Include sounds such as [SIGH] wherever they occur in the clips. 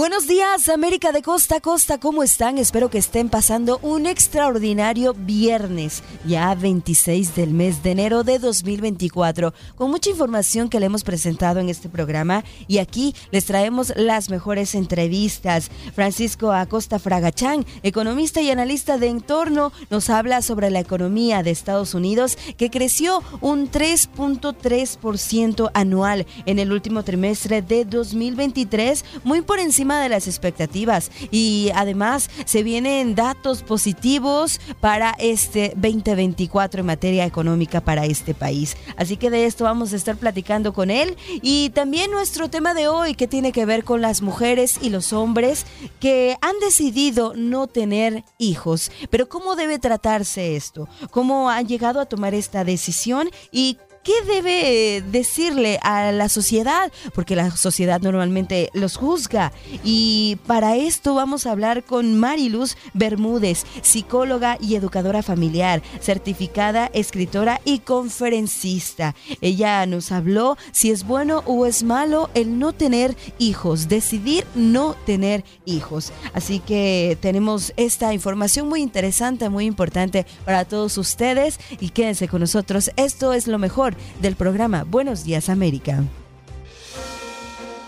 Buenos días, América de costa a costa, ¿cómo están? Espero que estén pasando un extraordinario viernes, ya 26 del mes de enero de 2024, con mucha información que le hemos presentado en este programa y aquí les traemos las mejores entrevistas. Francisco Acosta Fragachán, economista y analista de entorno, nos habla sobre la economía de Estados Unidos que creció un 3.3% anual en el último trimestre de 2023, muy por encima de las expectativas y además se vienen datos positivos para este 2024 en materia económica para este país. Así que de esto vamos a estar platicando con él y también nuestro tema de hoy que tiene que ver con las mujeres y los hombres que han decidido no tener hijos. Pero ¿cómo debe tratarse esto? ¿Cómo han llegado a tomar esta decisión y ¿Qué debe decirle a la sociedad? Porque la sociedad normalmente los juzga. Y para esto vamos a hablar con Mariluz Bermúdez, psicóloga y educadora familiar, certificada, escritora y conferencista. Ella nos habló si es bueno o es malo el no tener hijos, decidir no tener hijos. Así que tenemos esta información muy interesante, muy importante para todos ustedes y quédense con nosotros. Esto es lo mejor del programa Buenos Días América.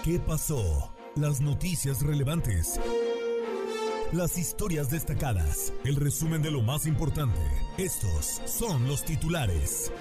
¿Qué pasó? Las noticias relevantes. Las historias destacadas. El resumen de lo más importante. Estos son los titulares.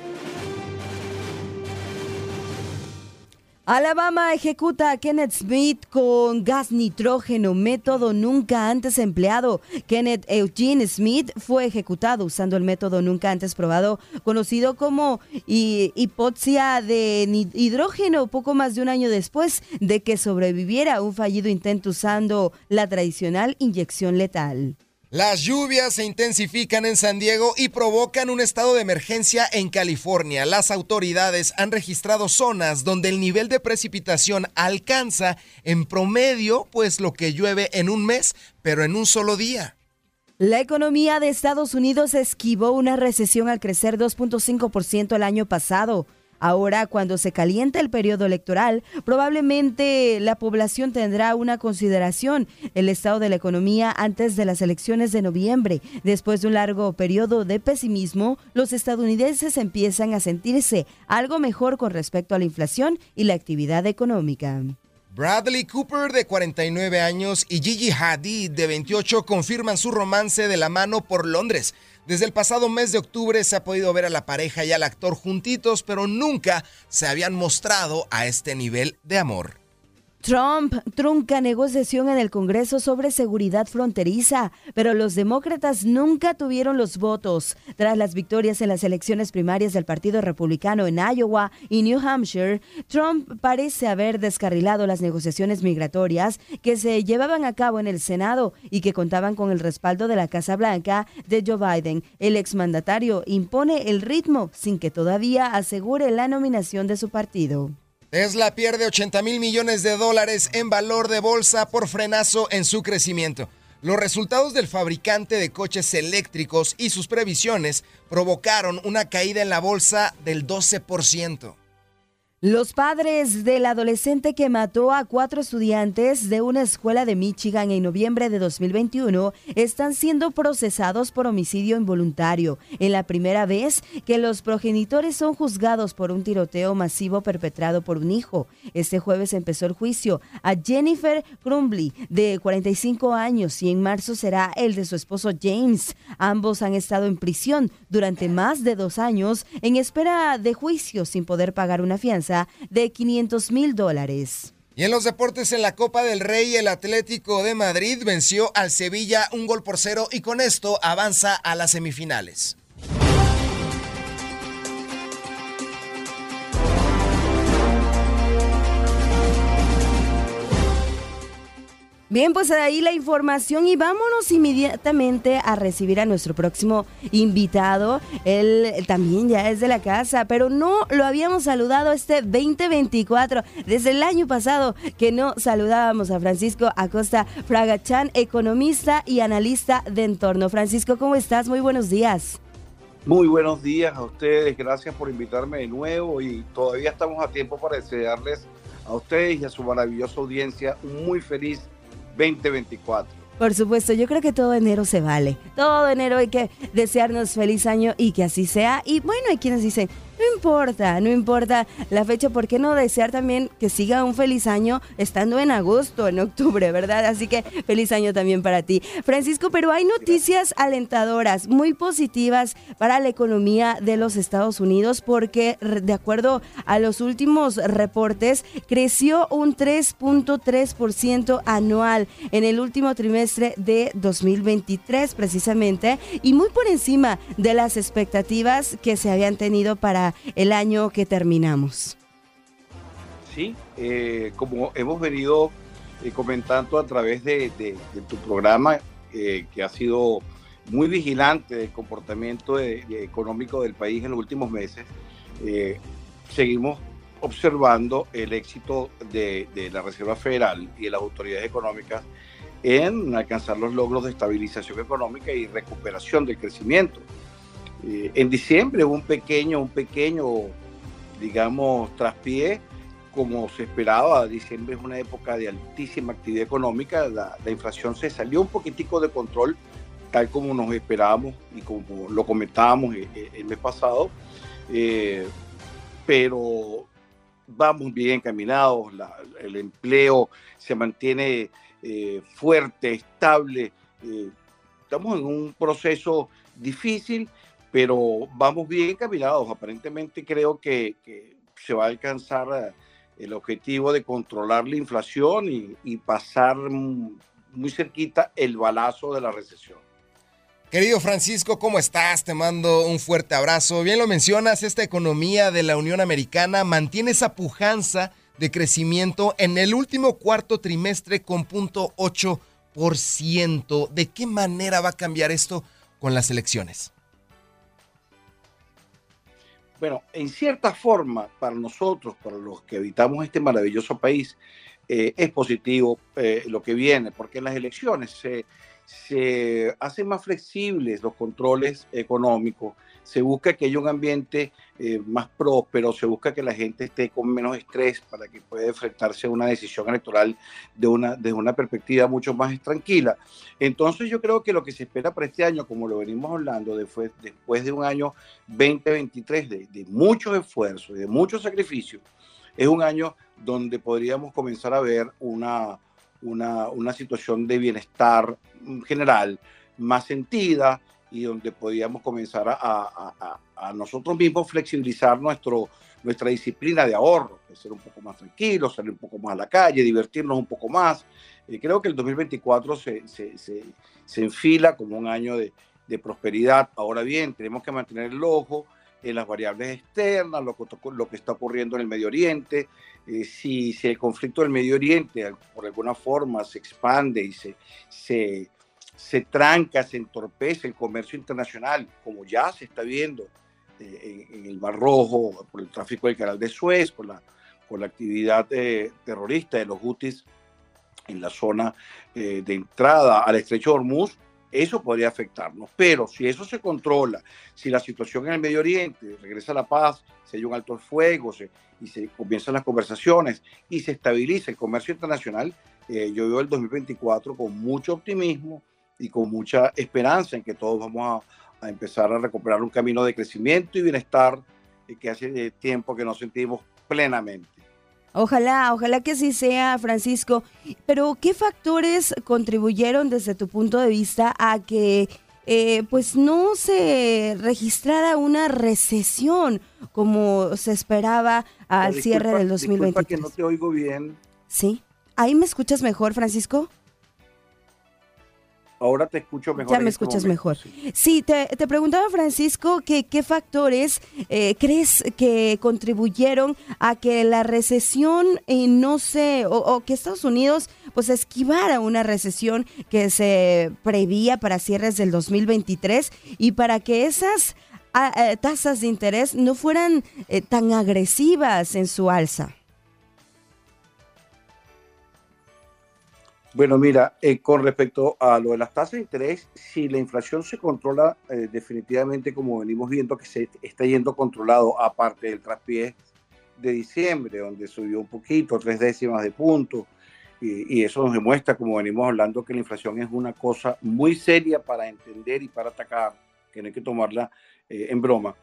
Alabama ejecuta a Kenneth Smith con gas nitrógeno, método nunca antes empleado. Kenneth Eugene Smith fue ejecutado usando el método nunca antes probado, conocido como hipoxia de hidrógeno, poco más de un año después de que sobreviviera a un fallido intento usando la tradicional inyección letal. Las lluvias se intensifican en San Diego y provocan un estado de emergencia en California. Las autoridades han registrado zonas donde el nivel de precipitación alcanza en promedio pues lo que llueve en un mes, pero en un solo día. La economía de Estados Unidos esquivó una recesión al crecer 2.5% el año pasado. Ahora, cuando se calienta el periodo electoral, probablemente la población tendrá una consideración el estado de la economía antes de las elecciones de noviembre. Después de un largo periodo de pesimismo, los estadounidenses empiezan a sentirse algo mejor con respecto a la inflación y la actividad económica. Bradley Cooper, de 49 años, y Gigi Hadid, de 28, confirman su romance de la mano por Londres. Desde el pasado mes de octubre se ha podido ver a la pareja y al actor juntitos, pero nunca se habían mostrado a este nivel de amor. Trump trunca negociación en el Congreso sobre seguridad fronteriza, pero los demócratas nunca tuvieron los votos. Tras las victorias en las elecciones primarias del Partido Republicano en Iowa y New Hampshire, Trump parece haber descarrilado las negociaciones migratorias que se llevaban a cabo en el Senado y que contaban con el respaldo de la Casa Blanca de Joe Biden. El exmandatario impone el ritmo sin que todavía asegure la nominación de su partido. Tesla pierde 80 mil millones de dólares en valor de bolsa por frenazo en su crecimiento. Los resultados del fabricante de coches eléctricos y sus previsiones provocaron una caída en la bolsa del 12%. Los padres del adolescente que mató a cuatro estudiantes de una escuela de Michigan en noviembre de 2021 están siendo procesados por homicidio involuntario, en la primera vez que los progenitores son juzgados por un tiroteo masivo perpetrado por un hijo. Este jueves empezó el juicio a Jennifer Crumbly, de 45 años, y en marzo será el de su esposo James. Ambos han estado en prisión durante más de dos años en espera de juicio sin poder pagar una fianza de 500 mil dólares. Y en los deportes en la Copa del Rey, el Atlético de Madrid venció al Sevilla un gol por cero y con esto avanza a las semifinales. Bien, pues ahí la información y vámonos inmediatamente a recibir a nuestro próximo invitado. Él también ya es de la casa, pero no lo habíamos saludado este 2024, desde el año pasado que no saludábamos a Francisco Acosta Fragachán, economista y analista de entorno. Francisco, ¿cómo estás? Muy buenos días. Muy buenos días a ustedes, gracias por invitarme de nuevo y todavía estamos a tiempo para desearles a ustedes y a su maravillosa audiencia un muy feliz 2024. Por supuesto, yo creo que todo enero se vale. Todo enero hay que desearnos feliz año y que así sea. Y bueno, hay quienes dicen, no importa, no importa la fecha, ¿por qué no desear también que siga un feliz año estando en agosto, en octubre, verdad? Así que feliz año también para ti. Francisco, pero hay noticias alentadoras, muy positivas para la economía de los Estados Unidos porque de acuerdo a los últimos reportes, creció un 3.3% anual en el último trimestre de 2023 precisamente y muy por encima de las expectativas que se habían tenido para el año que terminamos. Sí, eh, como hemos venido eh, comentando a través de, tu programa, eh, que ha sido muy vigilante del comportamiento económico del país en los últimos meses, seguimos observando el éxito de, la Reserva Federal y de las autoridades económicas en alcanzar los logros de estabilización económica y recuperación del crecimiento. Eh, en diciembre un pequeño, un pequeño, digamos, traspié, como se esperaba. Diciembre es una época de altísima actividad económica. La, inflación se salió un poquitico de control, tal como nos esperábamos y como lo comentábamos el, el mes pasado. Eh, pero vamos bien encaminados, el empleo se mantiene eh, fuerte, estable. estamos en un proceso difícil pero vamos bien encaminados. Aparentemente creo que, se va a alcanzar eh, el objetivo de controlar la inflación y, pasar muy cerquita el balazo de la recesión. Querido Francisco, ¿cómo estás? Te mando un fuerte abrazo. Bien lo mencionas, esta economía de la Unión Americana mantiene esa pujanza de crecimiento en el último cuarto trimestre con 0.8%. ¿De qué manera va a cambiar esto con las elecciones? Bueno, en cierta forma, para nosotros, para los que habitamos este maravilloso país, eh, es positivo eh, lo que viene, porque las elecciones se, se hacen más flexibles los controles económicos, se busca que haya un ambiente eh, más próspero, se busca que la gente esté con menos estrés para que pueda enfrentarse a una decisión electoral de una, de una perspectiva mucho más tranquila. Entonces yo creo que lo que se espera para este año, como lo venimos hablando, después, después de un año 2023 de, de muchos esfuerzos, de muchos sacrificios, es un año donde podríamos comenzar a ver una, una, una situación de bienestar general más sentida, y donde podíamos comenzar a, nosotros mismos flexibilizar nuestro, nuestra disciplina de ahorro, ser un poco más tranquilos, salir un poco más a la calle, divertirnos un poco más. Eh, creo que el 2024 se, se, se, se enfila como un año de, de, prosperidad. Ahora bien, tenemos que mantener el ojo en las variables externas, lo que, lo que está ocurriendo en el Medio Oriente. Eh, si, si, el conflicto del Medio Oriente por alguna forma se expande y se, se, se tranca, se entorpece el comercio internacional, como ya se está viendo eh, en, en, el Mar Rojo, por el tráfico del canal de Suez, por la, por la actividad eh, terrorista de los Houthis en la zona eh, de entrada al estrecho de Hormuz, eso podría afectarnos. Pero si eso se controla, si la situación en el Medio Oriente regresa a la paz, se hay un alto fuego se, y se comienzan las conversaciones y se estabiliza el comercio internacional, eh, yo veo el 2024 con mucho optimismo y con mucha esperanza en que todos vamos a, empezar a recuperar un camino de crecimiento y bienestar eh, que hace tiempo que nos sentimos plenamente. Ojalá, ojalá que así sea, Francisco. Pero, ¿qué factores contribuyeron desde tu punto de vista a que eh, pues no se registrara una recesión como se esperaba al disculpa, cierre del 2023? que no te oigo bien. Sí. ¿Ahí me escuchas mejor, Francisco? Ahora te escucho mejor. Ya me este escuchas mejor. Sí, sí te, te, preguntaba, Francisco, que qué factores eh, crees que contribuyeron a que la recesión eh, no se, o, o, que Estados Unidos pues esquivara una recesión que se prevía para cierres del 2023 y para que esas a, a, tasas de interés no fueran eh, tan agresivas en su alza? Bueno, mira, eh, con respecto a lo de las tasas de interés, si la inflación se controla eh, definitivamente, como venimos viendo que se está yendo controlado, aparte del traspié de diciembre, donde subió un poquito, tres décimas de punto, y, y, eso nos demuestra, como venimos hablando, que la inflación es una cosa muy seria para entender y para atacar, que no hay que tomarla eh, en broma.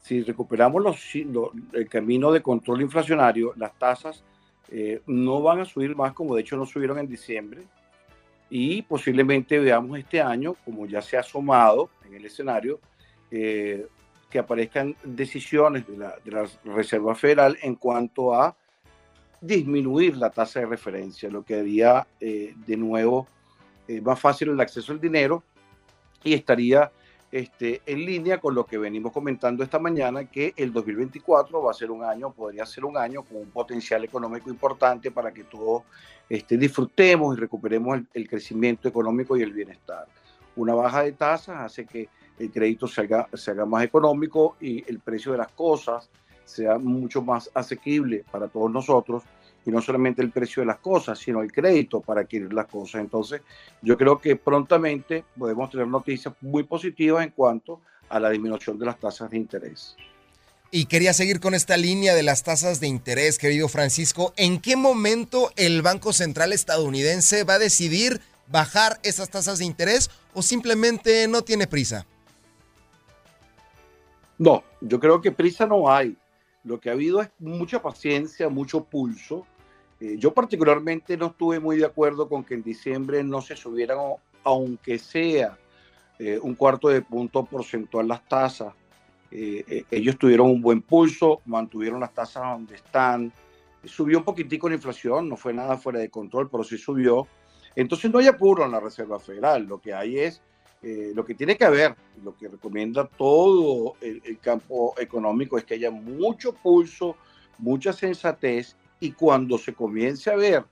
Si recuperamos los, lo, el camino de control inflacionario, las tasas eh, no van a subir más, como de hecho no subieron en diciembre, y posiblemente veamos este año, como ya se ha asomado en el escenario, eh, que aparezcan decisiones de la, de la, Reserva Federal en cuanto a disminuir la tasa de referencia, lo que haría eh, de nuevo más fácil el acceso al dinero y estaría este, en línea con lo que venimos comentando esta mañana, que el 2024 va a ser un año, podría ser un año con un potencial económico importante para que todos este, disfrutemos y recuperemos el, crecimiento económico y el bienestar. Una baja de tasas hace que el crédito se haga, se haga más económico y el precio de las cosas sea mucho más asequible para todos nosotros y no solamente el precio de las cosas, sino el crédito para adquirir las cosas. Entonces, yo creo que prontamente podemos tener noticias muy positivas en cuanto a la disminución de las tasas de interés. Y quería seguir con esta línea de las tasas de interés, querido Francisco. ¿En qué momento el Banco Central estadounidense va a decidir bajar esas tasas de interés o simplemente no tiene prisa? No, yo creo que prisa no hay. Lo que ha habido es mucha paciencia, mucho pulso. Eh, yo particularmente no estuve muy de acuerdo con que en diciembre no se subieran, aunque sea eh, un cuarto de punto porcentual las tasas. Eh, ellos tuvieron un buen pulso, mantuvieron las tasas donde están. Subió un poquitico la inflación, no fue nada fuera de control, pero sí subió. Entonces no hay apuro en la Reserva Federal. Lo que hay es eh, lo que tiene que haber, lo que recomienda todo el, campo económico es que haya mucho pulso, mucha sensatez y cuando se comience a ver,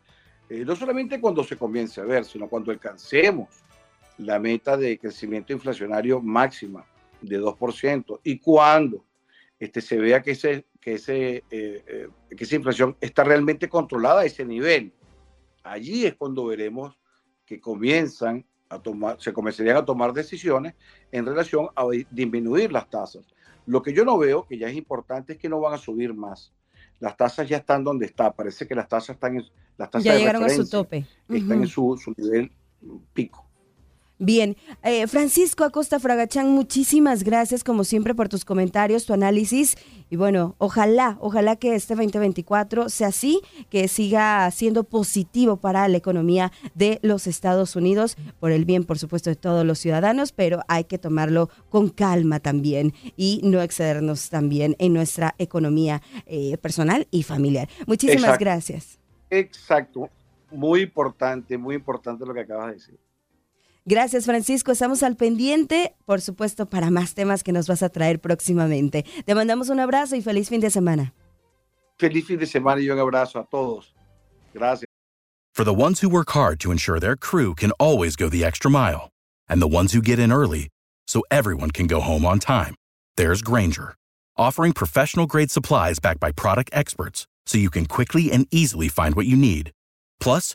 eh, no solamente cuando se comience a ver, sino cuando alcancemos la meta de crecimiento inflacionario máxima de 2% y cuando este, se vea que, ese, que, ese, eh, que esa inflación está realmente controlada a ese nivel, allí es cuando veremos que comienzan a tomar, se comenzarían a tomar decisiones en relación a disminuir las tasas. Lo que yo no veo, que ya es importante, es que no van a subir más. Las tasas ya están donde está. Parece que las tasas están en las tasas ya llegaron a su tope. Están uh -huh. en su, su nivel pico. Bien, eh, Francisco Acosta Fragachán, muchísimas gracias como siempre por tus comentarios, tu análisis y bueno, ojalá, ojalá que este 2024 sea así, que siga siendo positivo para la economía de los Estados Unidos, por el bien, por supuesto, de todos los ciudadanos, pero hay que tomarlo con calma también y no excedernos también en nuestra economía eh, personal y familiar. Muchísimas gracias. Exacto, muy importante, muy importante lo que acabas de decir. Gracias, Francisco. Estamos al pendiente, por supuesto, para más temas que nos vas a traer próximamente. Te mandamos un abrazo y feliz fin de semana. Feliz fin de semana y un abrazo a todos. Gracias. For the ones who work hard to ensure their crew can always go the extra mile, and the ones who get in early so everyone can go home on time, there's Granger, offering professional grade supplies backed by product experts so you can quickly and easily find what you need. Plus,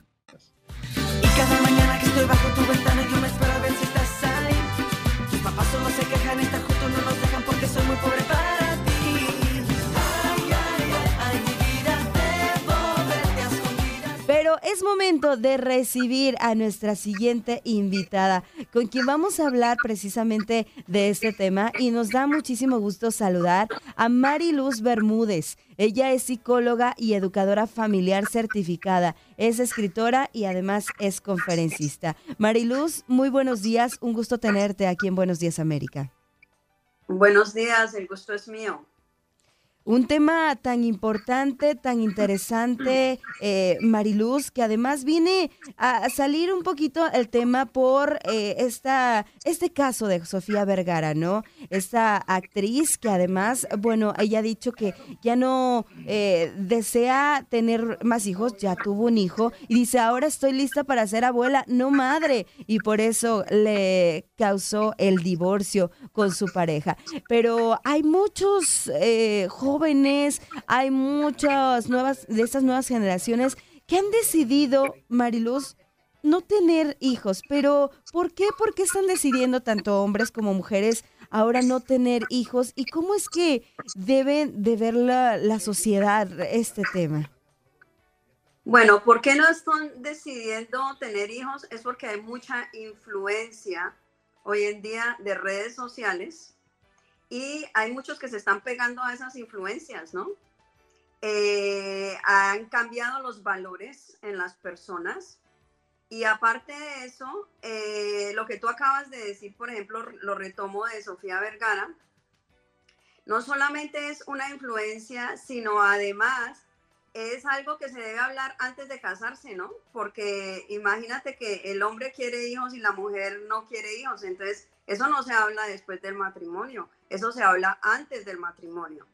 Es momento de recibir a nuestra siguiente invitada, con quien vamos a hablar precisamente de este tema y nos da muchísimo gusto saludar a Mariluz Bermúdez. Ella es psicóloga y educadora familiar certificada, es escritora y además es conferencista. Mariluz, muy buenos días, un gusto tenerte aquí en Buenos Días América. Buenos días, el gusto es mío. Un tema tan importante, tan interesante, eh, Mariluz, que además viene a salir un poquito el tema por eh, esta, este caso de Sofía Vergara, ¿no? Esta actriz que además, bueno, ella ha dicho que ya no eh, desea tener más hijos, ya tuvo un hijo y dice, ahora estoy lista para ser abuela, no madre, y por eso le causó el divorcio con su pareja. Pero hay muchos eh, jóvenes, hay muchas nuevas, de estas nuevas generaciones que han decidido, Mariluz, no tener hijos. Pero, ¿por qué? ¿Por qué están decidiendo tanto hombres como mujeres ahora no tener hijos? ¿Y cómo es que deben de ver la, la sociedad este tema? Bueno, ¿por qué no están decidiendo tener hijos? Es porque hay mucha influencia hoy en día de redes sociales y hay muchos que se están pegando a esas influencias, ¿no? Eh, han cambiado los valores en las personas y aparte de eso, eh, lo que tú acabas de decir, por ejemplo, lo retomo de Sofía Vergara, no solamente es una influencia, sino además es algo que se debe hablar antes de casarse, ¿no? Porque imagínate que el hombre quiere hijos y la mujer no quiere hijos, entonces eso no se habla después del matrimonio, eso se habla antes del matrimonio.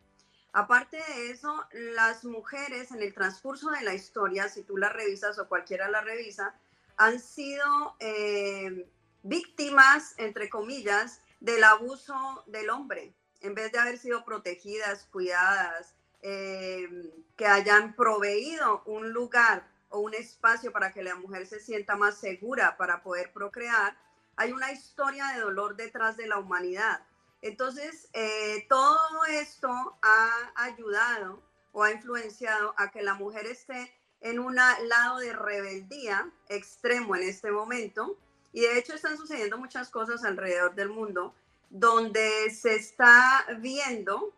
Aparte de eso, las mujeres en el transcurso de la historia, si tú la revisas o cualquiera la revisa, han sido eh, víctimas, entre comillas, del abuso del hombre, en vez de haber sido protegidas, cuidadas, eh, que hayan proveído un lugar o un espacio para que la mujer se sienta más segura para poder procrear, hay una historia de dolor detrás de la humanidad. Entonces, eh, todo esto ha ayudado o ha influenciado a que la mujer esté en un lado de rebeldía extremo en este momento. Y de hecho están sucediendo muchas cosas alrededor del mundo donde se está viendo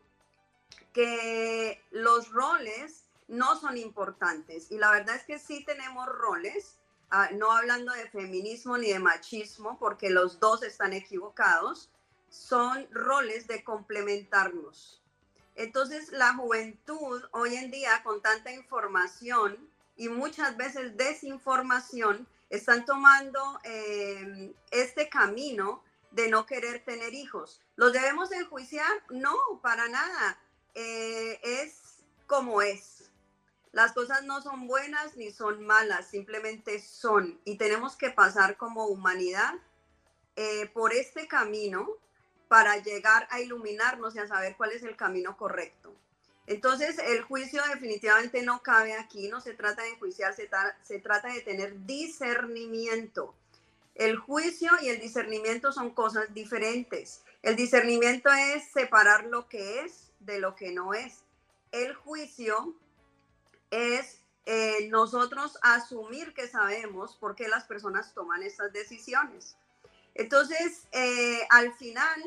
que los roles no son importantes. Y la verdad es que sí tenemos roles, ah, no hablando de feminismo ni de machismo, porque los dos están equivocados, son roles de complementarnos. Entonces la juventud hoy en día con tanta información y muchas veces desinformación están tomando eh, este camino de no querer tener hijos. ¿Los debemos enjuiciar? No, para nada. Eh, es como es. Las cosas no son buenas ni son malas, simplemente son. Y tenemos que pasar como humanidad eh, por este camino para llegar a iluminarnos y a saber cuál es el camino correcto. Entonces, el juicio definitivamente no cabe aquí, no se trata de enjuiciar, se, tra- se trata de tener discernimiento. El juicio y el discernimiento son cosas diferentes. El discernimiento es separar lo que es de lo que no es. El juicio es eh, nosotros asumir que sabemos por qué las personas toman estas decisiones. Entonces, eh, al final,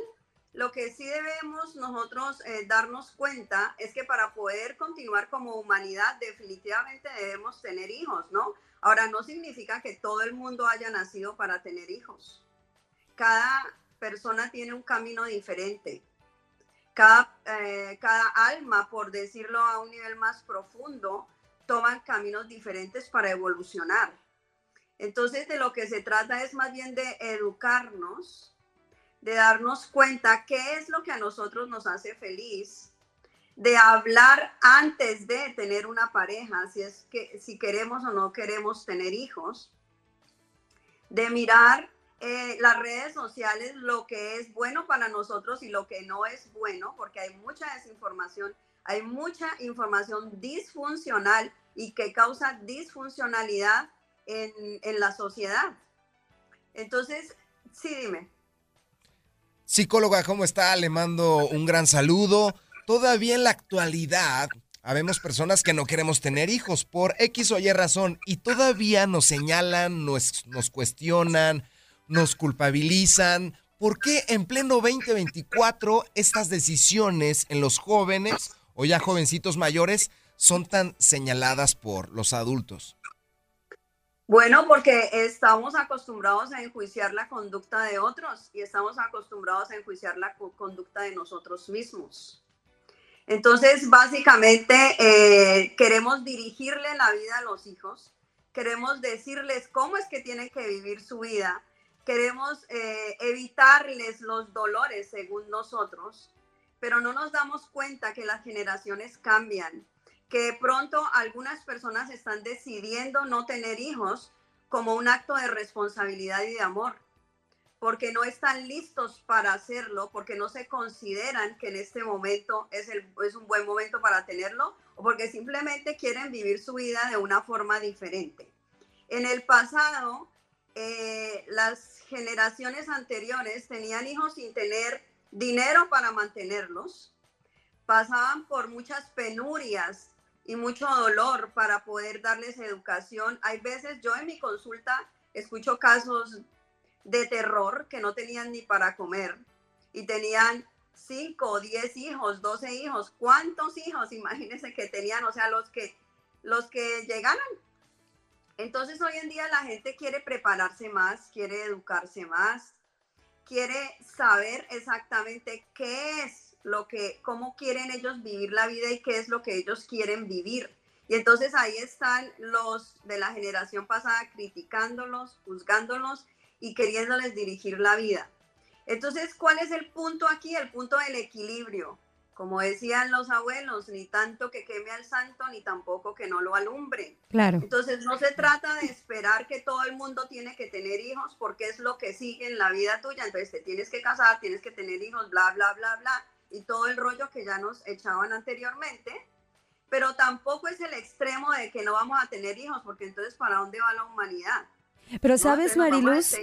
lo que sí debemos nosotros eh, darnos cuenta es que para poder continuar como humanidad definitivamente debemos tener hijos, ¿no? Ahora, no significa que todo el mundo haya nacido para tener hijos. Cada persona tiene un camino diferente. Cada, eh, alma, por decirlo a un nivel más profundo, toman caminos diferentes para evolucionar. Entonces, de lo que se trata es más bien de educarnos, de darnos cuenta qué es lo que a nosotros nos hace feliz, de hablar antes de tener una pareja, si es que si queremos o no queremos tener hijos, de mirar eh, las redes sociales, lo que es bueno para nosotros y lo que no es bueno, porque hay mucha desinformación, hay mucha información disfuncional y que causa disfuncionalidad en, la sociedad. Entonces, sí, dime. Psicóloga, ¿cómo está? Le mando un gran saludo. Todavía en la actualidad, habemos personas que no queremos tener hijos por X o Y razón y todavía nos señalan, nos cuestionan, nos culpabilizan. ¿Por qué en pleno 2024 estas decisiones en los jóvenes o ya jovencitos mayores son tan señaladas por los adultos? Bueno, porque estamos acostumbrados a enjuiciar la conducta de otros y estamos acostumbrados a enjuiciar la co- conducta de nosotros mismos. Entonces, básicamente, eh, queremos dirigirle la vida a los hijos, queremos decirles cómo es que tienen que vivir su vida, queremos eh, evitarles los dolores según nosotros, pero no nos damos cuenta que las generaciones cambian, que pronto algunas personas están decidiendo no tener hijos como un acto de responsabilidad y de amor, porque no están listos para hacerlo, porque no se consideran que en este momento es, el, es un buen momento para tenerlo, o porque simplemente quieren vivir su vida de una forma diferente. En el pasado, eh, las generaciones anteriores tenían hijos sin tener dinero para mantenerlos, pasaban por muchas penurias y mucho dolor para poder darles educación. Hay veces yo en mi consulta escucho casos de terror que no tenían ni para comer y tenían 5 o 10 hijos, 12 hijos. ¿Cuántos hijos? Imagínense que tenían, o sea, los que, los que llegaran. Entonces hoy en día la gente quiere prepararse más, quiere educarse más, quiere saber exactamente qué es lo que, cómo quieren ellos vivir la vida y qué es lo que ellos quieren vivir. Y entonces ahí están los de la generación pasada criticándolos, juzgándolos y queriéndoles dirigir la vida. Entonces, ¿cuál es el punto aquí? El punto del equilibrio. Como decían los abuelos, ni tanto que queme al santo, ni tampoco que no lo alumbre. Claro. Entonces, no se trata de esperar que todo el mundo tiene que tener hijos porque es lo que sigue en la vida tuya. Entonces, te tienes que casar, tienes que tener hijos, bla, bla, bla, bla. Y todo el rollo que ya nos echaban anteriormente. Pero tampoco es el extremo de que no vamos a tener hijos, porque entonces, ¿para dónde va la humanidad? Pero ¿No? sabes, Mariluz,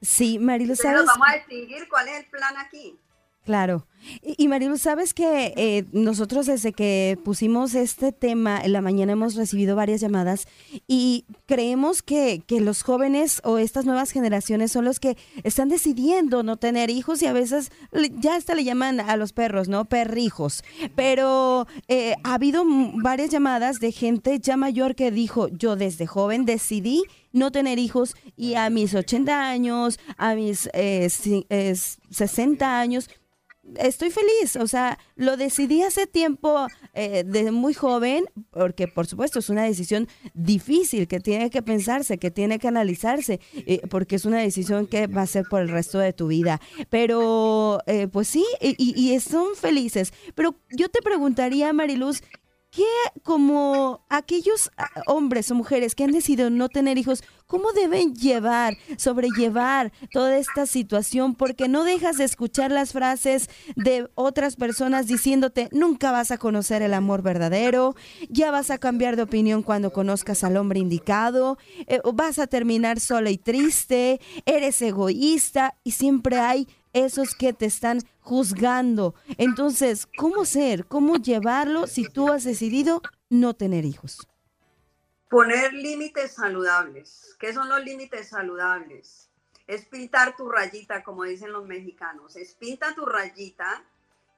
sí, Mariluz, Entonces, nos sabes, vamos a extinguir. ¿Cuál es el plan aquí? Claro. Y, Marilu, sabes que eh, nosotros desde que pusimos este tema en la mañana hemos recibido varias llamadas y creemos que, que los jóvenes o estas nuevas generaciones son los que están decidiendo no tener hijos y a veces ya hasta le llaman a los perros, ¿no? Perrijos. Pero eh, ha habido varias llamadas de gente ya mayor que dijo, yo desde joven decidí no tener hijos y a mis 80 años, a mis eh, ci- eh, 60 años, estoy feliz, o sea, lo decidí hace tiempo, eh, de muy joven, porque por supuesto es una decisión difícil, que tiene que pensarse, que tiene que analizarse, porque es una decisión que va a ser por el resto de tu vida. Pero, eh, pues sí, y, y- y son felices. Pero yo te preguntaría, Mariluz, ¿qué como aquellos ah, hombres o mujeres que han decidido no tener hijos, cómo deben llevar, sobrellevar toda esta situación? Porque no dejas de escuchar las frases de otras personas diciéndote, nunca vas a conocer el amor verdadero, ya vas a cambiar de opinión cuando conozcas al hombre indicado, eh, vas a terminar sola y triste, eres egoísta y siempre hay esos que te están juzgando. Entonces, ¿cómo ser? ¿Cómo llevarlo si tú has decidido no tener hijos? Poner límites saludables. ¿Qué son los límites saludables? Es pintar tu rayita, como dicen los mexicanos. Es pinta tu rayita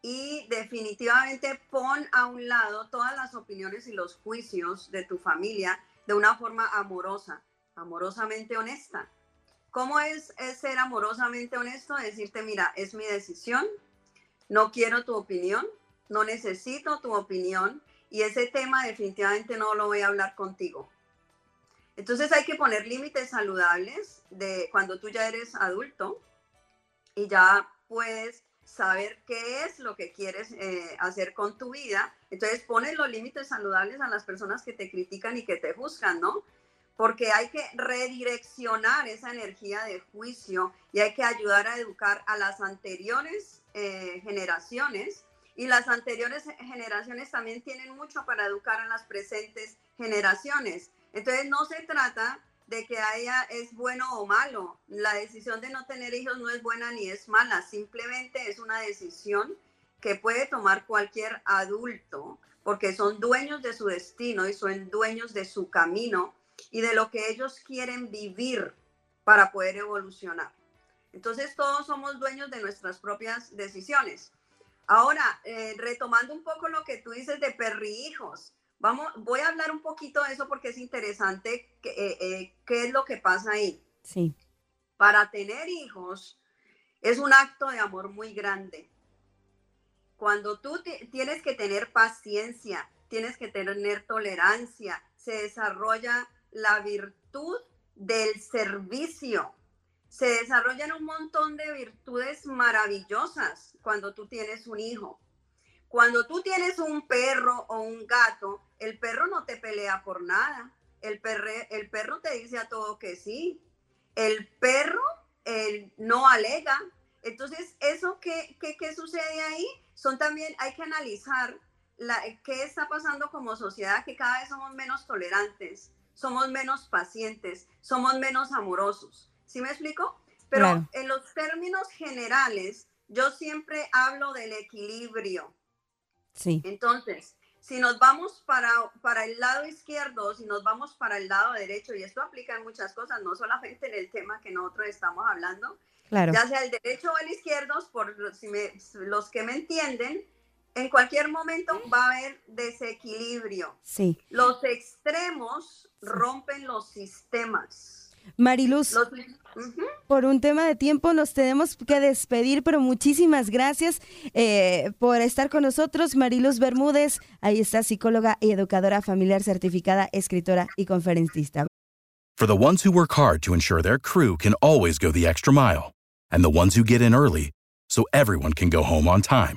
y definitivamente pon a un lado todas las opiniones y los juicios de tu familia de una forma amorosa, amorosamente honesta. ¿Cómo es, ser amorosamente honesto? Decirte, mira, es mi decisión, no quiero tu opinión, no necesito tu opinión y ese tema definitivamente no lo voy a hablar contigo. Entonces hay que poner límites saludables de cuando tú ya eres adulto y ya puedes saber qué es lo que quieres eh, hacer con tu vida. Entonces pones los límites saludables a las personas que te critican y que te juzgan, ¿no? Porque hay que redireccionar esa energía de juicio y hay que ayudar a educar a las anteriores eh, generaciones y las anteriores generaciones también tienen mucho para educar a las presentes generaciones. Entonces no se trata de que haya es bueno o malo. La decisión de no tener hijos no es buena ni es mala, simplemente es una decisión que puede tomar cualquier adulto porque son dueños de su destino y son dueños de su camino y de lo que ellos quieren vivir para poder evolucionar. Entonces todos somos dueños de nuestras propias decisiones. Ahora, eh, retomando un poco lo que tú dices de perrijos, vamos, voy a hablar un poquito de eso porque es interesante que, eh, eh, qué es lo que pasa ahí. Sí. Para tener hijos es un acto de amor muy grande. Cuando tú ti- tienes que tener paciencia, tienes que tener tolerancia, se desarrolla la virtud del servicio. Se desarrollan un montón de virtudes maravillosas cuando tú tienes un hijo. Cuando tú tienes un perro o un gato, el perro no te pelea por nada. El, perre- el perro te dice a todo que sí. El perro eh, no alega. Entonces, ¿eso qué, qué, qué sucede ahí? Son también, hay que analizar la, qué está pasando como sociedad, que cada vez somos menos tolerantes, somos menos pacientes, somos menos amorosos. ¿Sí me explico? Pero Claro. en los términos generales, yo siempre hablo del equilibrio. Sí. Entonces, si nos vamos para, para el lado izquierdo, si nos vamos para el lado derecho, y esto aplica en muchas cosas, no solamente en el tema que nosotros estamos hablando, Claro. ya sea el derecho o el izquierdo, por si me- los que me entienden, en cualquier momento va a haber desequilibrio. Sí. Los extremos rompen los sistemas. Mariluz, Los- por un tema de tiempo nos tenemos que despedir, pero muchísimas gracias eh, por estar con nosotros. Mariluz Bermúdez, ahí está, psicóloga y educadora familiar certificada, escritora y conferencista. For the ones who work hard to ensure their crew can always go the extra mile, and the ones who get in early so everyone can go home on time,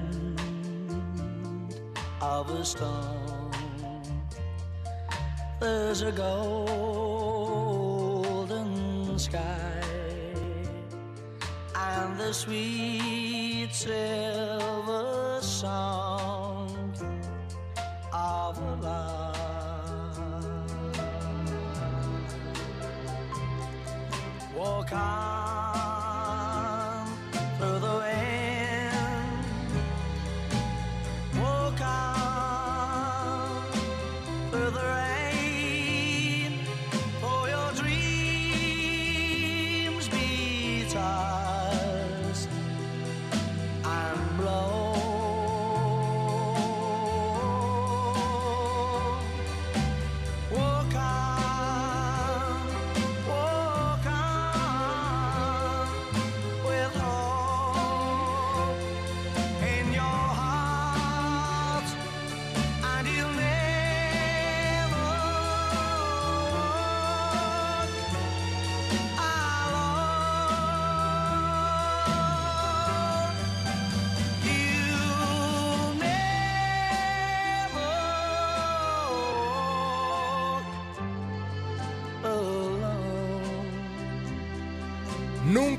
of a storm. There's a golden sky and the sweet silver sound of lark. Walk on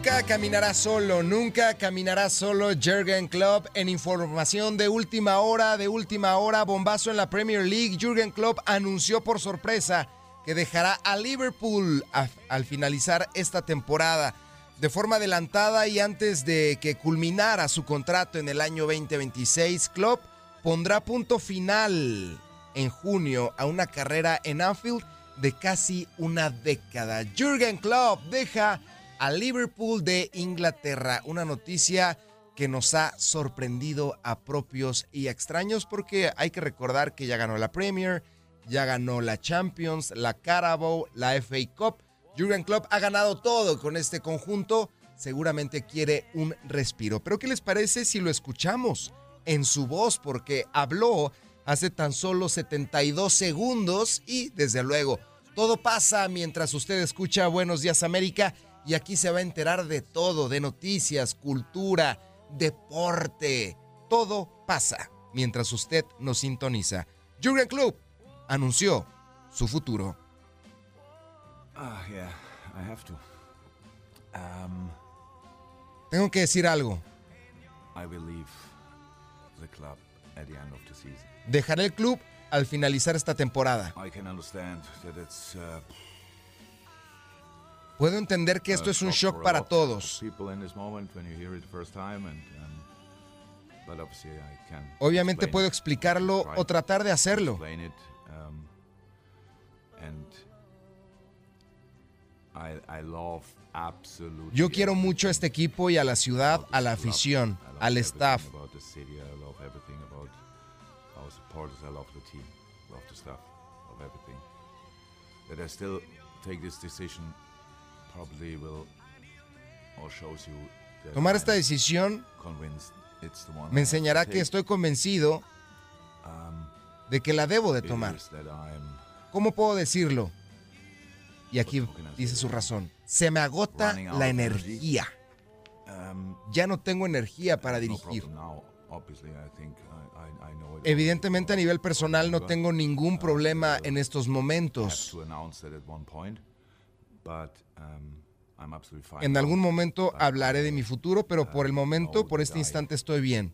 Nunca caminará solo, nunca caminará solo Jürgen Klopp en información de última hora, de última hora, bombazo en la Premier League. Jürgen Klopp anunció por sorpresa que dejará a Liverpool al finalizar esta temporada. De forma adelantada y antes de que culminara su contrato en el año 2026, Klopp pondrá punto final en junio a una carrera en Anfield de casi una década. Jürgen Klopp deja a Liverpool de Inglaterra. Una noticia que nos ha sorprendido a propios y extraños porque hay que recordar que ya ganó la Premier, ya ganó la Champions, la Carabao, la FA Cup. Jürgen Klopp ha ganado todo con este conjunto. Seguramente quiere un respiro. Pero ¿qué les parece si lo escuchamos en su voz? Porque habló hace tan solo 72 segundos y desde luego todo pasa mientras usted escucha Buenos Días América y aquí se va a enterar de todo, de noticias, cultura, deporte. Todo pasa mientras usted nos sintoniza. Jürgen Klopp anunció su futuro. Ah. Um, Tengo que decir algo. Dejaré el club al finalizar esta temporada. I can understand that it's uh, Puedo entender que esto a es un shock para todos. Um. Obviamente puedo explicarlo o tratar de hacerlo. um. Yo quiero mucho a este equipo y a la ciudad, a la afición, al staff. Tomar esta decisión me enseñará que estoy convencido Um, de que la debo de tomar. ¿Cómo puedo decirlo? Y aquí dice su razón. Se me agota la energía. Um, Ya no tengo energía para dirigir. Evidentemente a nivel personal no tengo ningún problema en estos momentos. But um, I'm absolutely fine. En algún momento hablaré de mi futuro, pero por el momento, por este instante estoy bien.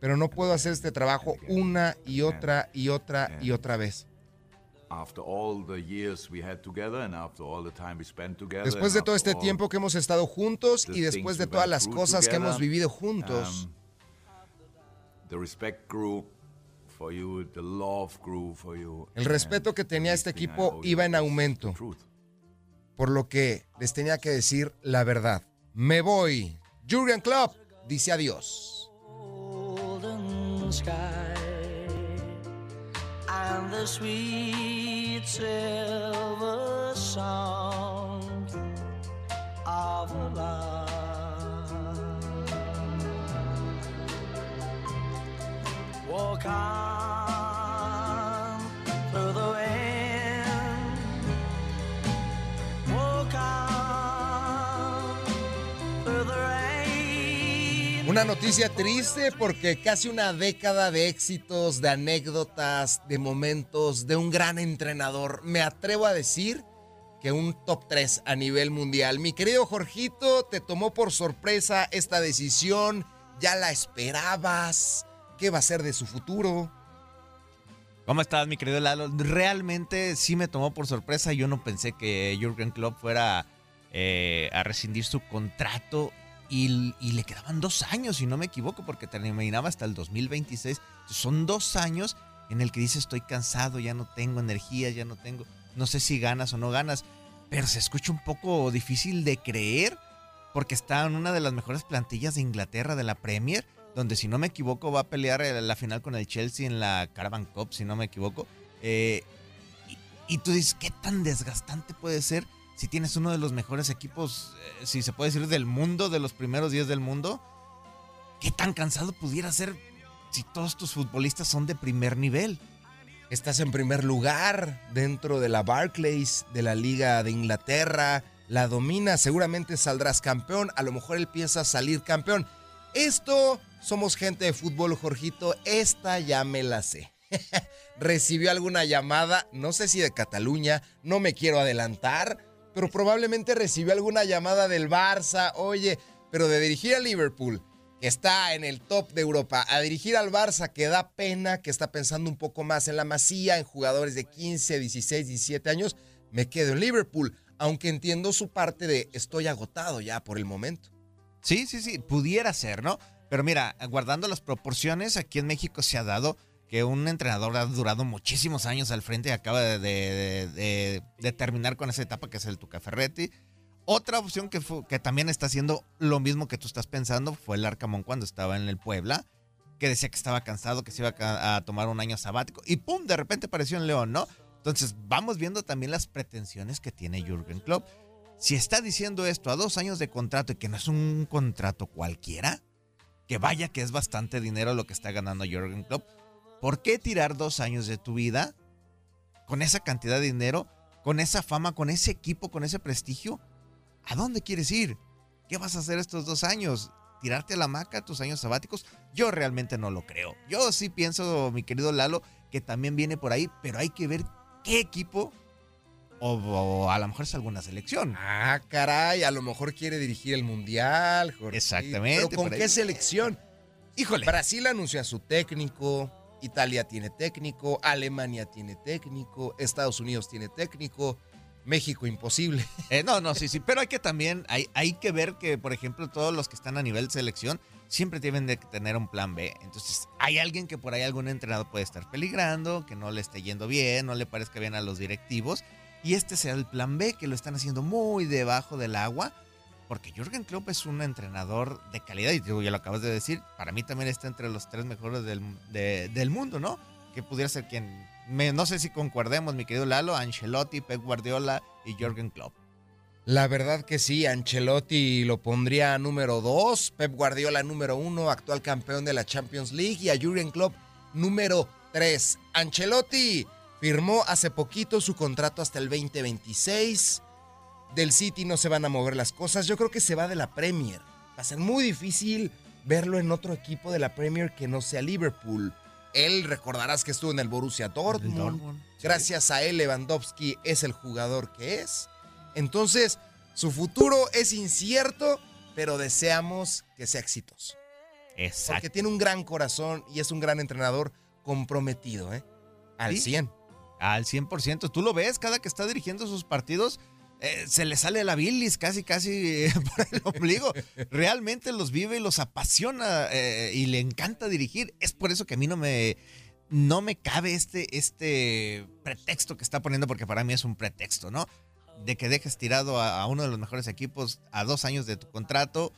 Pero no puedo hacer este trabajo una y otra y otra y otra vez. After all the years we had together and after all the time we spent together. Después de todo este tiempo que hemos estado juntos the y después de todas las cosas que hemos vivido juntos, el respeto que tenía este equipo iba en aumento. Por lo que les tenía que decir la verdad. Me voy. Jurgen Klopp dice adiós. Una noticia triste porque casi una década de éxitos, de anécdotas, de momentos, de un gran entrenador. Me atrevo a decir que un top 3 a nivel mundial. Mi querido Jorgito, te tomó por sorpresa esta decisión. ¿Ya la esperabas? ¿Qué va a ser de su futuro? ¿Cómo estás, mi querido Lalo? Realmente sí me tomó por sorpresa. Yo no pensé que Jürgen Klopp fuera eh, a rescindir su contrato y, le quedaban dos años, si no me equivoco, porque terminaba hasta el 2026. Son dos años en el que dice estoy cansado, ya no tengo energía, ya no tengo, no sé si ganas o no ganas, pero se escucha un poco difícil de creer porque está en una de las mejores plantillas de Inglaterra de la Premier, donde si no me equivoco va a pelear la final con el Chelsea en la Caravan Cup, si no me equivoco. Eh, y, y tú dices, ¿qué tan desgastante puede ser si tienes uno de los mejores equipos, eh, si se puede decir, del mundo, de los primeros 10 del mundo? ¿Qué tan cansado pudiera ser si todos tus futbolistas son de primer nivel? Estás en primer lugar dentro de la Barclays, de la Liga de Inglaterra. La domina, seguramente saldrás campeón. A lo mejor él piensa salir campeón. Esto, somos gente de fútbol, Jorgito. Esta ya me la sé. [LAUGHS] Recibió alguna llamada, no sé si de Cataluña, no me quiero adelantar, pero probablemente recibió alguna llamada del Barça. Oye, pero de dirigir a Liverpool, que está en el top de Europa, a dirigir al Barça, que da pena, que está pensando un poco más en la masía, en jugadores de 15, 16, 17 años, me quedo en Liverpool, aunque entiendo su parte de estoy agotado ya por el momento. Sí, sí, sí, pudiera ser, ¿no? Pero mira, guardando las proporciones, aquí en México se ha dado que un entrenador ha durado muchísimos años al frente y acaba de, de- terminar con esa etapa que es el Tuca Ferretti. Otra opción que, fu- que también está haciendo lo mismo que tú estás pensando fue el Arcamón cuando estaba en el Puebla, que decía que estaba cansado, que se iba a tomar un año sabático y ¡pum! De repente apareció en León, ¿no? Entonces vamos viendo también las pretensiones que tiene Jürgen Klopp. Si está diciendo esto a dos años de contrato y que no es un contrato cualquiera, que vaya que es bastante dinero lo que está ganando Jürgen Klopp, ¿por qué tirar dos años de tu vida con esa cantidad de dinero, con esa fama, con ese equipo, con ese prestigio? ¿A dónde quieres ir? ¿Qué vas a hacer estos dos años? ¿Tirarte a la maca tus años sabáticos? Yo realmente no lo creo. Yo sí pienso, mi querido Lalo, que también viene por ahí, pero hay que ver qué equipo o, o a lo mejor es alguna selección. Ah, caray, a lo mejor quiere dirigir el Mundial, Jorge. Exactamente, ¿Pero con qué selección? Híjole. Brasil anunció a su técnico, Italia tiene técnico, Alemania tiene técnico, Estados Unidos tiene técnico, México imposible. [LAUGHS] Eh, no, no, sí, sí, pero hay que también, hay, hay que ver que, por ejemplo, todos los que están a nivel selección siempre tienen de tener un plan B. Entonces, hay alguien que por ahí algún entrenador puede estar peligrando, que no le esté yendo bien, no le parezca bien a los directivos, y este sea el plan B, que lo están haciendo muy debajo del agua, porque Jürgen Klopp es un entrenador de calidad, y tú ya lo acabas de decir, para mí también está entre los tres mejores del, de- del mundo, ¿no? Que pudiera ser quien, me- no sé si concordemos, mi querido Lalo, Ancelotti, Pep Guardiola y Jürgen Klopp. La verdad que sí, Ancelotti lo pondría número 2, Pep Guardiola número 1, actual campeón de la Champions League, y a Jürgen Klopp número 3. Ancelotti firmó hace poquito su contrato hasta el 2026. Del City no se van a mover las cosas. Yo creo que se va de la Premier. Va a ser muy difícil verlo en otro equipo de la Premier que no sea Liverpool. Él recordarás que estuvo en el Borussia Dortmund. Dortmund, Gracias a él Lewandowski es el jugador que es. Entonces, su futuro es incierto, pero deseamos que sea exitoso. Exacto. Porque tiene un gran corazón y es un gran entrenador comprometido, ¿eh? Al Sí. 100. Al 100%. Tú lo ves, cada que está dirigiendo sus partidos, eh, se le sale la bilis casi, casi eh, [LAUGHS] por el ombligo. Realmente los vive y los apasiona eh, y le encanta dirigir. Es por eso que a mí no me, no me cabe este, este pretexto que está poniendo, porque para mí es un pretexto, ¿no? De que dejes tirado a, a uno de los mejores equipos a dos años de tu contrato.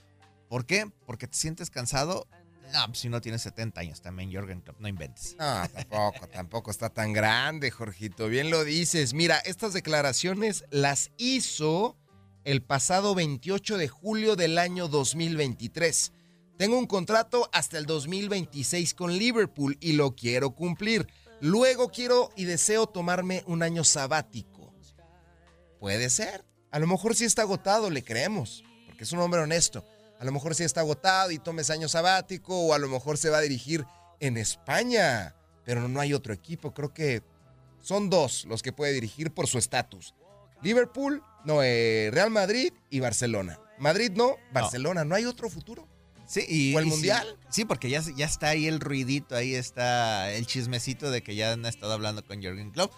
¿Por qué? Porque te sientes cansado. No, pues si no tienes 70 años también, Jorgen no inventes. No, tampoco, tampoco está tan grande, Jorgito. Bien lo dices. Mira, estas declaraciones las hizo el pasado 28 de julio del año 2023. Tengo un contrato hasta el 2026 con Liverpool y lo quiero cumplir. Luego quiero y deseo tomarme un año sabático. Puede ser. A lo mejor sí está agotado, le creemos, porque es un hombre honesto. A lo mejor sí está agotado y tomes año sabático o a lo mejor se va a dirigir en España, pero no hay otro equipo. Creo que son dos los que puede dirigir por su estatus. Liverpool, no, eh, Real Madrid y Barcelona. Madrid no, Barcelona, no hay otro futuro. Sí, y, ¿O el y sí- Mundial? Sí, porque ya, ya está ahí el ruidito, ahí está el chismecito de que ya han estado hablando con Jürgen Klopp.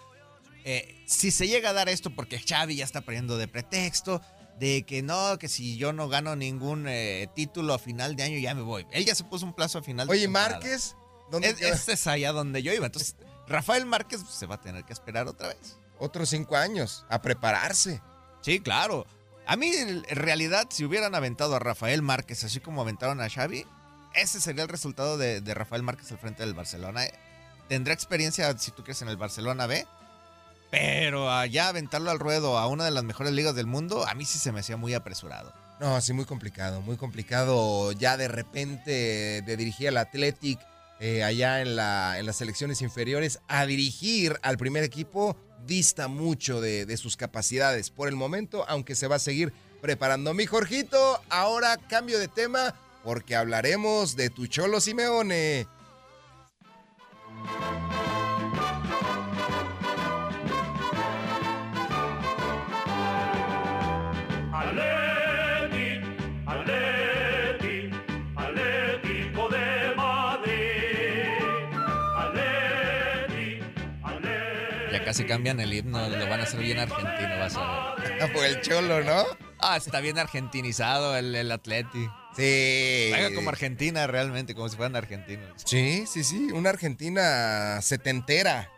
Eh, si se llega a dar esto porque Xavi ya está poniendo de pretexto, de que no, que si yo no gano ningún eh, título a final de año ya me voy. Él ya se puso un plazo a final de Oye. Márquez, ¿dónde Es, ese es allá donde yo iba. Entonces, Rafael Márquez pues, se va a tener que esperar otra vez. Otros cinco años, a prepararse. Sí, claro. A mí, en realidad, si hubieran aventado a Rafael Márquez, así como aventaron a Xavi, ese sería el resultado de, de Rafael Márquez al frente del Barcelona. Tendrá experiencia, si tú quieres, en el Barcelona B, pero allá aventarlo al ruedo a una de las mejores ligas del mundo, a mí sí se me hacía muy apresurado. No, sí, muy complicado, muy complicado ya de repente de dirigir al Athletic eh, allá en, la, en las selecciones inferiores a dirigir al primer equipo dista mucho de, de sus capacidades por el momento, aunque se va a seguir preparando. Mi Jorgito, ahora cambio de tema porque hablaremos de tu Cholo Simeone. Ya casi cambian el himno, lo van a hacer bien argentino, vas a ver. Ah, Por el Cholo, ¿no? Ah, está bien argentinizado el, el Atleti. Sí. Juega como Argentina realmente, como si fueran argentinos. Sí, sí, sí, una Argentina setentera.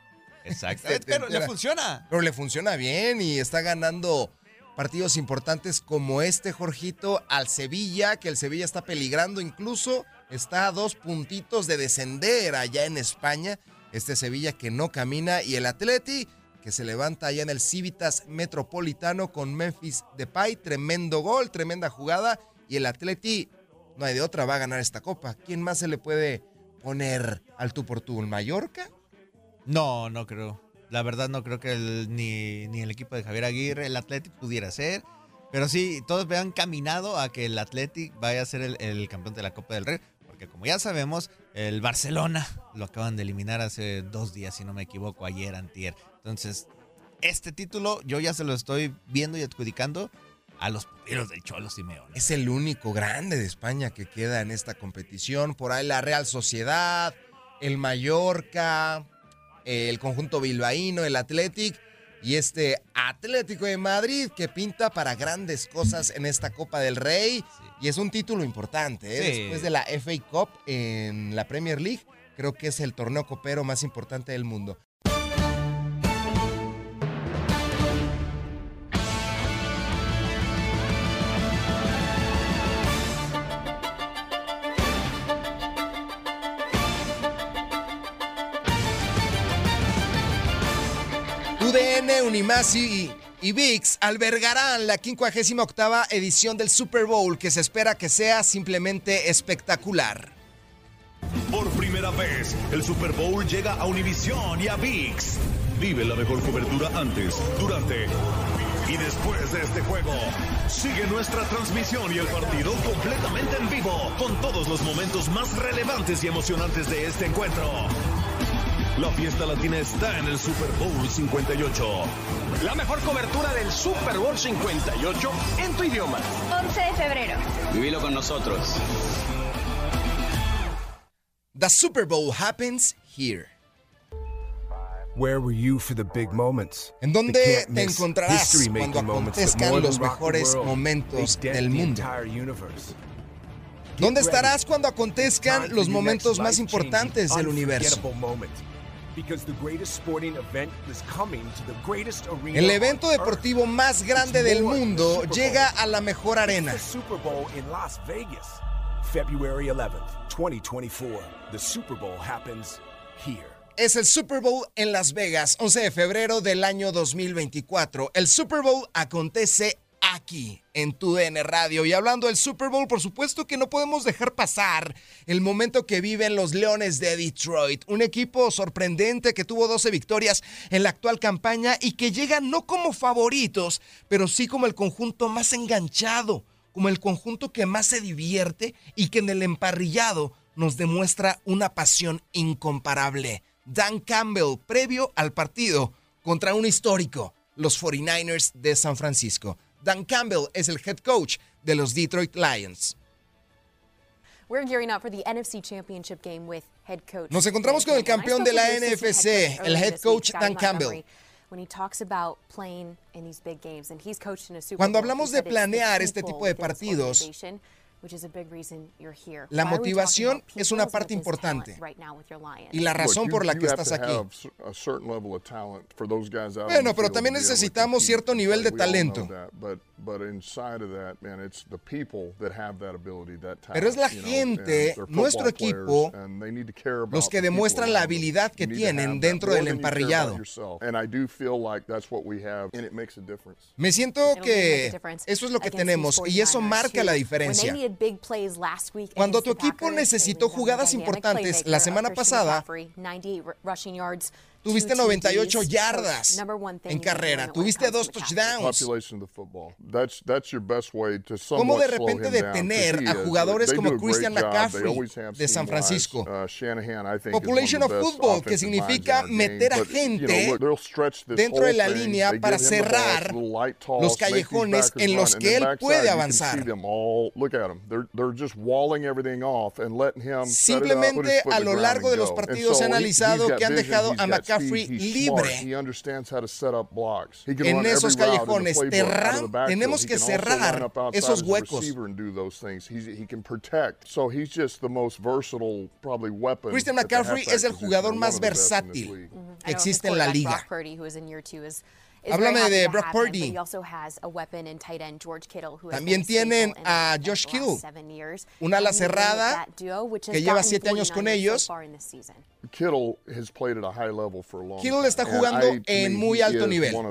Exacto. [LAUGHS] Pero le funciona. Pero le funciona bien y está ganando partidos importantes como este, Jorgito, al Sevilla, que el Sevilla está peligrando incluso, está a dos puntitos de descender allá en España. Este Sevilla que no camina y el Atleti que se levanta allá en el Civitas Metropolitano con Memphis Depay, tremendo gol, tremenda jugada y el Atleti no hay de otra, va a ganar esta copa. ¿Quién más se le puede poner al tú por tú? ¿El Mallorca? No, no creo. La verdad no creo que ni, ni el equipo de Javier Aguirre, el Athletic pudiera ser. Pero sí, todos vean caminado a que el Athletic vaya a ser el campeón de la Copa del Rey. Porque como ya sabemos, el Barcelona lo acaban de eliminar hace dos días, si no me equivoco, ayer, antier. Entonces, este título yo ya se lo estoy viendo y adjudicando a los pupilos del Cholo Simeone. Es el único grande de España que queda en esta competición. Por ahí la Real Sociedad, el Mallorca, el conjunto bilbaíno, el Athletic y este Atlético de Madrid que pinta para grandes cosas en esta Copa del Rey. Y es un título importante. ¿eh? Sí. Después de la FA Cup en la Premier League, creo que es el torneo copero más importante del mundo. UDN, Unimasi y, y VIX albergarán la 58 edición del Super Bowl que se espera que sea simplemente espectacular. Por primera vez, el Super Bowl llega a Univisión y a VIX. Vive la mejor cobertura antes, durante y después de este juego. Sigue nuestra transmisión y el partido completamente en vivo, con todos los momentos más relevantes y emocionantes de este encuentro. La fiesta latina está en el Super Bowl 58. La mejor cobertura del Super Bowl 58 en tu idioma. 11 de febrero. Vivilo con nosotros. The Super Bowl happens here. Where were you for the big moments? ¿En dónde te encontrarás cuando acontezcan los mejores momentos del mundo? ¿Dónde estarás cuando acontezcan los momentos más importantes del universo? Because the greatest sporting event is coming to the greatest arena El evento deportivo más grande del mundo llega a la mejor arena. Super Bowl in Las Vegas. February 11th, 2024. The Super Bowl happens here. Es el Super Bowl en Las Vegas, 11 de febrero del año 2024. El Super Bowl acontece aquí, en tu DN Radio. Y hablando del Super Bowl, por supuesto que no podemos dejar pasar el momento que viven los Leones de Detroit. Un equipo sorprendente que tuvo 12 victorias en la actual campaña y que llega no como favoritos, pero sí como el conjunto más enganchado, como el conjunto que más se divierte y que en el emparrillado nos demuestra una pasión incomparable. Dan Campbell, previo al partido contra un histórico, los 49ers de San Francisco. Dan Campbell es el head coach de los Detroit Lions. We're gearing up for the NFC Championship game with head coach. Nos encontramos con el campeón de la NFC, el head coach Dan Campbell. Cuando hablamos de planear este tipo de partidos, organization, which is a big reason you're here. La motivación es una parte importante. right now with your Lions? Y la razón por la que estás aquí. have s- a certain level of talent for those guys out on Bueno, pero también necesitamos cierto nivel de talento. that, But, but inside of that, man, it's the people that have that ability, that talent. Pero es la gente, nuestro equipo, los que the people demuestran la habilidad que tienen dentro del emparrillado. yourself. And I do feel like that's what we have, and it makes a difference. Me siento que eso es lo que tenemos y eso 49ers, marca la diferencia. When they needed big plays last week Cuando tu equipo necesitó jugadas importantes la semana pasada, pasada, 98 r- rushing yards, Tuviste two 98 TDs. yardas en carrera, tuviste dos McCaffrey. touchdowns. ¿Cómo de repente detener a jugadores como Christian McCaffrey de San. Francisco? Uh, Population of football, que significa meter a gente dentro de la línea para cerrar los callejones en los que él puede avanzar. see them all- Look at them. They're, they're just walling everything off and letting him set it up, put Simplemente a lo largo de los partidos se ha analizado que han dejado a got McCaffrey libre. smart, He understands how to set up blocks. He can En esos callejones, playbook out of terra- the backfield. tenemos que cerrar esos huecos. receiver and do those things. He's, he can protect. So he's just the most versatile, probably weapon. Christian McCaffrey es el jugador más versátil que his existe en la liga. Brock Purdy, who is in year two, is, is Háblame de Brock Purdy. but he also has a weapon in tight end, George Kittle, who has También tienen a Josh Kittle, seven years. un ala cerrada que lleva siete años con 49ers ellos. Kittle has played at a high level for a long Kittle está And jugando I- en muy alto nivel. One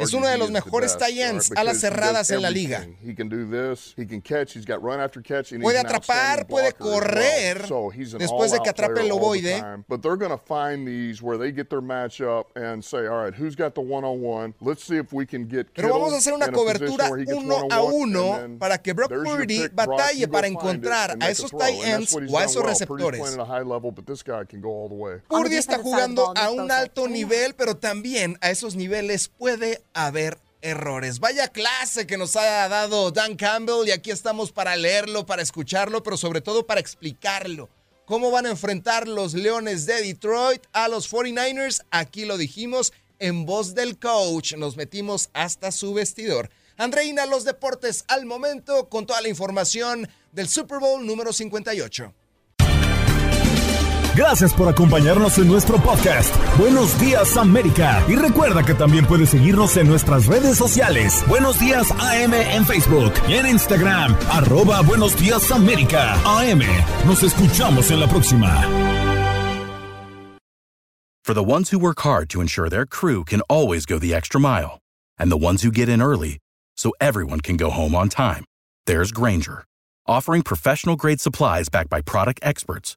Es uno de los mejores tight ends right? he does cerradas en la liga. everything. He can do this. He can catch. He's got run after catch. And Puede atrapar, puede as well. correr So después de que atrape el ovoide. But they're going to find these where they get their matchup and say, all right, who's got the one-on-one? Let's see if we can get Pero Kittle vamos a hacer una a cobertura uno a uno para que Brock Purdy batalle para encontrar a esos tight ends o a esos receptores. High level, but this guy can go all the way. Purdy está jugando a un alto nivel, pero también a esos niveles puede haber errores. Vaya clase que nos ha dado Dan Campbell y aquí estamos para leerlo, para escucharlo, pero sobre todo para explicarlo. ¿Cómo van a enfrentar los Leones de Detroit a los 49ers? Aquí lo dijimos en voz del coach. Nos metimos hasta su vestidor. Andreina, los deportes al momento con toda la información del Super Bowl número 58. Gracias por acompañarnos en nuestro podcast. Buenos días América. Y recuerda que también puedes seguirnos en nuestras redes sociales. Buenos días AM en Facebook y en Instagram. Arroba Buenos días América. AM. Nos escuchamos en la próxima. For the ones who work hard to ensure their crew can always go the extra mile, and the ones who get in early so everyone can go home on time, there's Granger, offering professional grade supplies backed by product experts